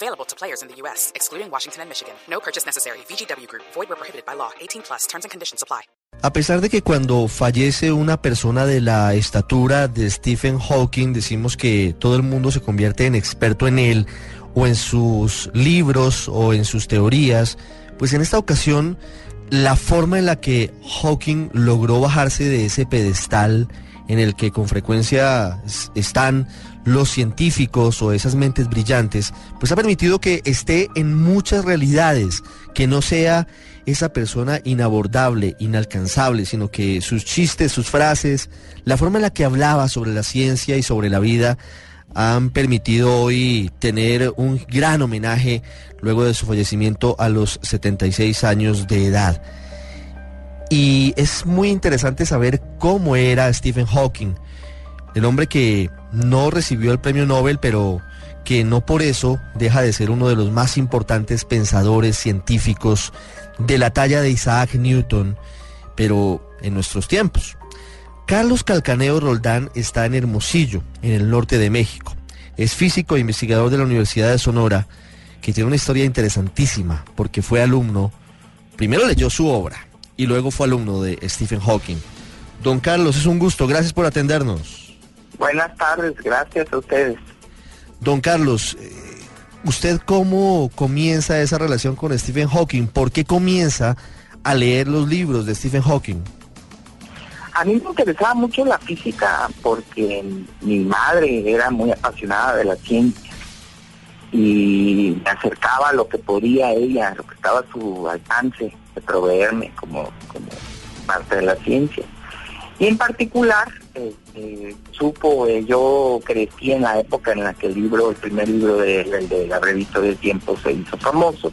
Available to players in the U.S., excluding Washington and Michigan. No purchase necessary. VGW Group. Void prohibited by law. 18 plus. Terms and conditions. A pesar de que cuando fallece una persona de la estatura de Stephen Hawking decimos que todo el mundo se convierte en experto en él o en sus libros o en sus teorías, pues en esta ocasión la forma en la que Hawking logró bajarse de ese pedestal en el que con frecuencia están los científicos o esas mentes brillantes, pues ha permitido que esté en muchas realidades, que no sea esa persona inabordable, inalcanzable, sino que sus chistes, sus frases, la forma en la que hablaba sobre la ciencia y sobre la vida, han permitido hoy tener un gran homenaje luego de su fallecimiento a los 76 años de edad. Y es muy interesante saber cómo era Stephen Hawking, el hombre que no recibió el premio Nobel, pero que no por eso deja de ser uno de los más importantes pensadores científicos de la talla de Isaac Newton, pero en nuestros tiempos. Carlos Calcaneo Roldán está en Hermosillo, en el norte de México. Es físico e investigador de la Universidad de Sonora, que tiene una historia interesantísima, porque fue alumno, primero leyó su obra y luego fue alumno de Stephen Hawking. Don Carlos, es un gusto, gracias por atendernos. Buenas tardes, gracias a ustedes. Don Carlos, eh, ¿usted cómo comienza esa relación con Stephen Hawking? ¿Por qué comienza a leer los libros de Stephen Hawking? A mí me interesaba mucho la física porque mi madre era muy apasionada de la ciencia y me acercaba a lo que podía ella, lo que estaba a su alcance de proveerme como, como parte de la ciencia. Y en particular, este, supo, eh, yo crecí en la época en la que el libro, el primer libro de la revista del tiempo se hizo famoso.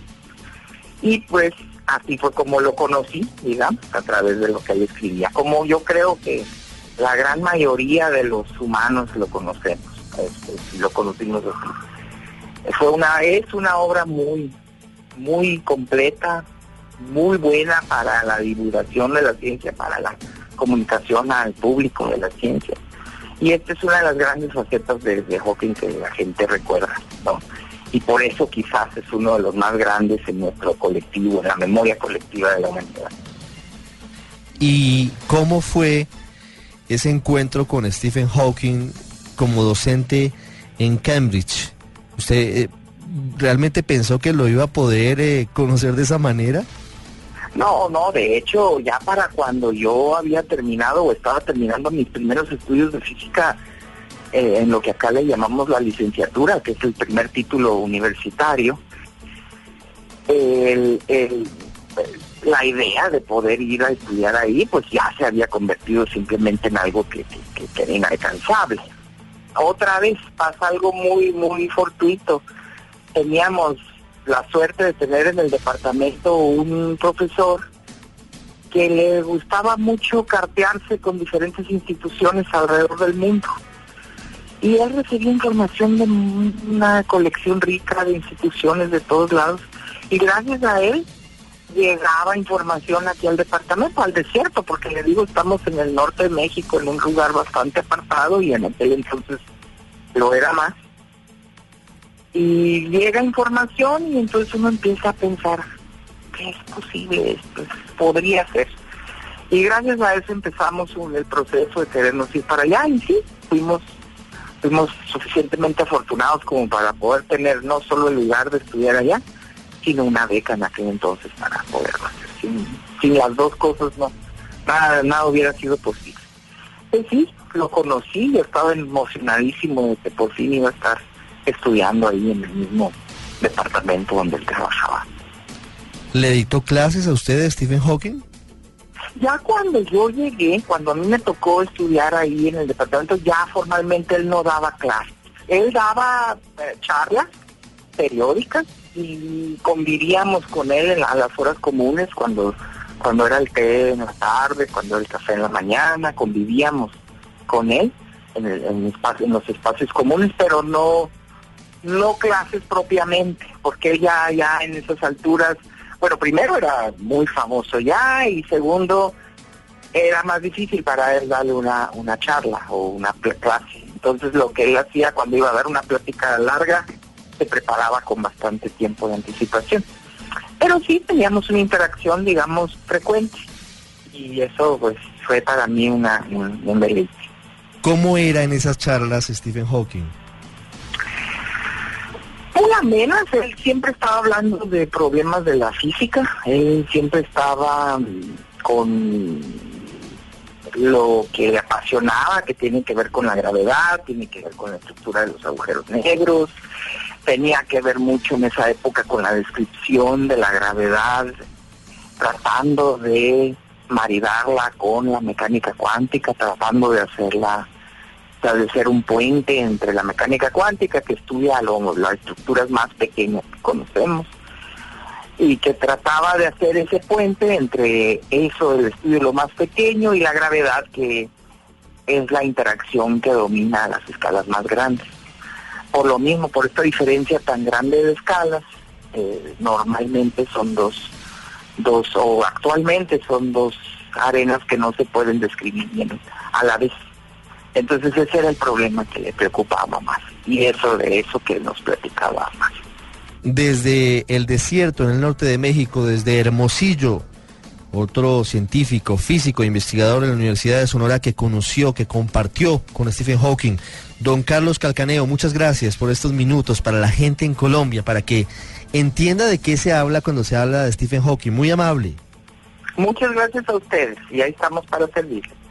Y pues así fue como lo conocí, digamos, a través de lo que él escribía. Como yo creo que la gran mayoría de los humanos lo conocemos, este, lo conocimos así. Fue una, es una obra muy, muy completa, muy buena para la divulgación de la ciencia, para la comunicación al público de la ciencia. Y esta es una de las grandes facetas de, Hawking que la gente recuerda. Y por eso quizás es uno de los más grandes en nuestro colectivo, en la memoria colectiva de la humanidad. ¿Y cómo fue ese encuentro con Stephen Hawking como docente en Cambridge? ¿Usted eh, realmente pensó que lo iba a poder eh, conocer de esa manera? No, no, de hecho, ya para cuando yo había terminado o estaba terminando mis primeros estudios de física, eh, en lo que acá le llamamos la licenciatura, que es el primer título universitario, el, la idea de poder ir a estudiar ahí, pues ya se había convertido simplemente en algo que, que, que era inalcanzable. Otra vez pasa algo muy, muy fortuito. Teníamos la suerte de tener en el departamento un profesor que le gustaba mucho cartearse con diferentes instituciones alrededor del mundo. Y él recibía información de una colección rica de instituciones de todos lados. Y gracias a él llegaba información aquí al departamento, al desierto, porque le digo, estamos en el norte de México, en un lugar bastante apartado y en aquel entonces lo era más y llega información y entonces uno empieza a pensar que es posible esto, podría ser. Y gracias a eso empezamos el proceso de querernos ir para allá y sí, fuimos, fuimos suficientemente afortunados como para poder tener no solo el lugar de estudiar allá, sino una beca en aquel entonces para poderlo hacer. Sin, sin las dos cosas no, nada, nada hubiera sido posible. Pues sí, lo conocí, yo estaba emocionadísimo de que por fin iba a estar estudiando ahí en el mismo departamento donde él trabajaba. ¿Le dictó clases a usted Stephen Hawking? Ya cuando yo llegué, cuando a mí me tocó estudiar ahí en el departamento, ya formalmente él no daba clases. Él daba eh, charlas periódicas y convivíamos con él en a las horas comunes cuando cuando era el té en la tarde, cuando era el café en la mañana, convivíamos con él en, el, en, espacio, en los espacios comunes, pero no no clases propiamente, porque él ya, ya en esas alturas, bueno, primero era muy famoso ya y segundo era más difícil para él darle una, una charla o una clase. Entonces lo que él hacía cuando iba a dar una plática larga, se preparaba con bastante tiempo de anticipación. Pero sí teníamos una interacción, digamos, frecuente. Y eso pues fue para mí una, un, un deleite. ¿Cómo era en esas charlas Stephen Hawking? Muy amenas, él siempre estaba hablando de problemas de la física, él siempre estaba con lo que le apasionaba, que tiene que ver con la gravedad, tiene que ver con la estructura de los agujeros negros, tenía que ver mucho en esa época con la descripción de la gravedad, tratando de maridarla con la mecánica cuántica, tratando de hacerla establecer un puente entre la mecánica cuántica que estudia lo, las estructuras más pequeñas que conocemos y que trataba de hacer ese puente entre eso, el estudio de lo más pequeño y la gravedad que es la interacción que domina las escalas más grandes. Por lo mismo, por esta diferencia tan grande de escalas, eh, normalmente son dos, dos, o actualmente son dos arenas que no se pueden describir bien a la vez. Entonces ese era el problema que le preocupaba más y eso de eso que nos platicaba más. Desde el desierto en el norte de México, desde Hermosillo, otro científico, físico, investigador en la Universidad de Sonora que conoció, que compartió con Stephen Hawking. Don Carlos Calcaneo, muchas gracias por estos minutos para la gente en Colombia, para que entienda de qué se habla cuando se habla de Stephen Hawking. Muy amable. Muchas gracias a ustedes y ahí estamos para servirles.